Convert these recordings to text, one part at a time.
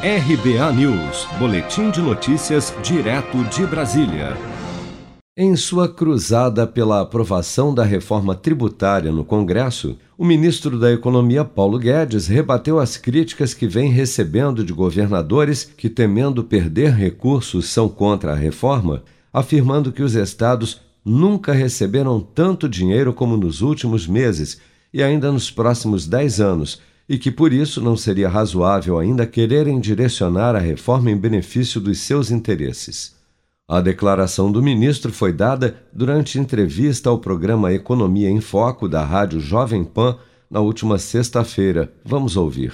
RBA News, Boletim de Notícias, direto de Brasília. Em sua cruzada pela aprovação da reforma tributária no Congresso, o ministro da Economia Paulo Guedes rebateu as críticas que vem recebendo de governadores que, temendo perder recursos, são contra a reforma, afirmando que os estados nunca receberam tanto dinheiro como nos últimos meses e ainda nos próximos dez anos e que por isso não seria razoável ainda quererem direcionar a reforma em benefício dos seus interesses. A declaração do ministro foi dada durante entrevista ao programa Economia em Foco da Rádio Jovem Pan na última sexta-feira. Vamos ouvir.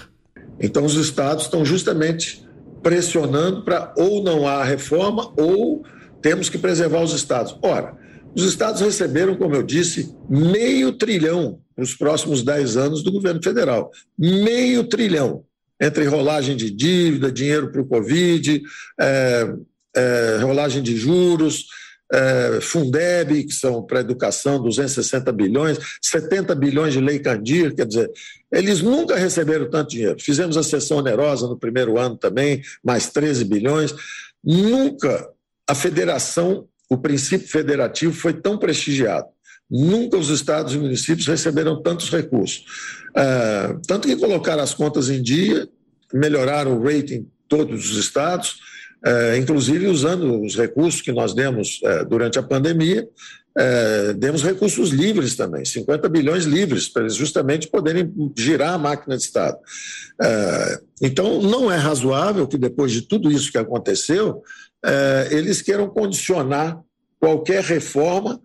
Então, os estados estão justamente pressionando para ou não há reforma ou temos que preservar os estados. Ora, os estados receberam, como eu disse, meio trilhão nos próximos 10 anos do governo federal. Meio trilhão. Entre rolagem de dívida, dinheiro para o Covid, é, é, rolagem de juros, é, Fundeb, que são para educação, 260 bilhões, 70 bilhões de lei Candir, quer dizer, eles nunca receberam tanto dinheiro. Fizemos a sessão onerosa no primeiro ano também, mais 13 bilhões. Nunca a federação o princípio federativo foi tão prestigiado. Nunca os estados e municípios receberam tantos recursos. Uh, tanto que colocaram as contas em dia, melhoraram o rating todos os estados, uh, inclusive usando os recursos que nós demos uh, durante a pandemia, demos recursos livres também, 50 bilhões livres, para eles justamente poderem girar a máquina de Estado. então, não é razoável que depois de tudo isso que aconteceu, eles queiram condicionar qualquer reforma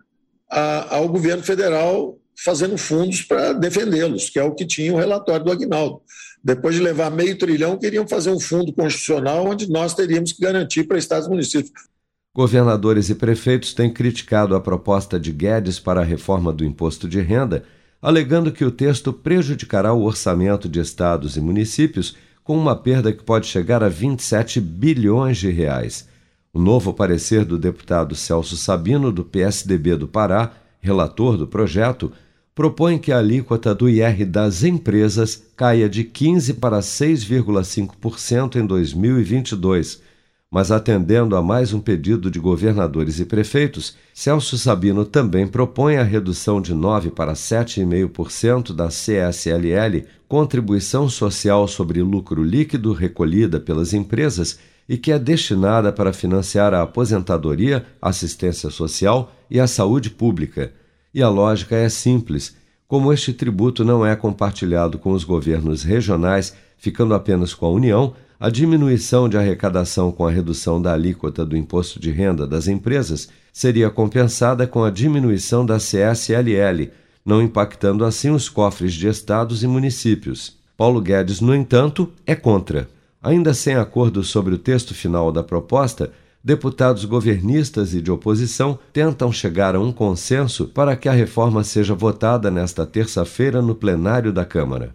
a, ao governo federal fazendo fundos para defendê-los, que é o que tinha o relatório do Agnaldo. Depois de levar meio trilhão, queriam fazer um fundo constitucional onde nós teríamos que garantir para estados e municípios. Governadores e prefeitos têm criticado a proposta de Guedes para a reforma do imposto de renda, alegando que o texto prejudicará o orçamento de estados e municípios com uma perda que pode chegar a 27 bilhões de reais. O novo parecer do deputado Celso Sabino, do PSDB do Pará, relator do projeto, propõe que a alíquota do IR das empresas caia de 15% para 6,5% em 2022. Mas atendendo a mais um pedido de governadores e prefeitos, Celso Sabino também propõe a redução de 9% para 7,5% da CSLL, Contribuição Social sobre Lucro Líquido recolhida pelas empresas, e que é destinada para financiar a aposentadoria, assistência social e a saúde pública. E a lógica é simples: como este tributo não é compartilhado com os governos regionais, ficando apenas com a União, a diminuição de arrecadação com a redução da alíquota do imposto de renda das empresas seria compensada com a diminuição da CSLL, não impactando assim os cofres de estados e municípios. Paulo Guedes, no entanto, é contra. Ainda sem acordo sobre o texto final da proposta, deputados governistas e de oposição tentam chegar a um consenso para que a reforma seja votada nesta terça-feira no plenário da Câmara.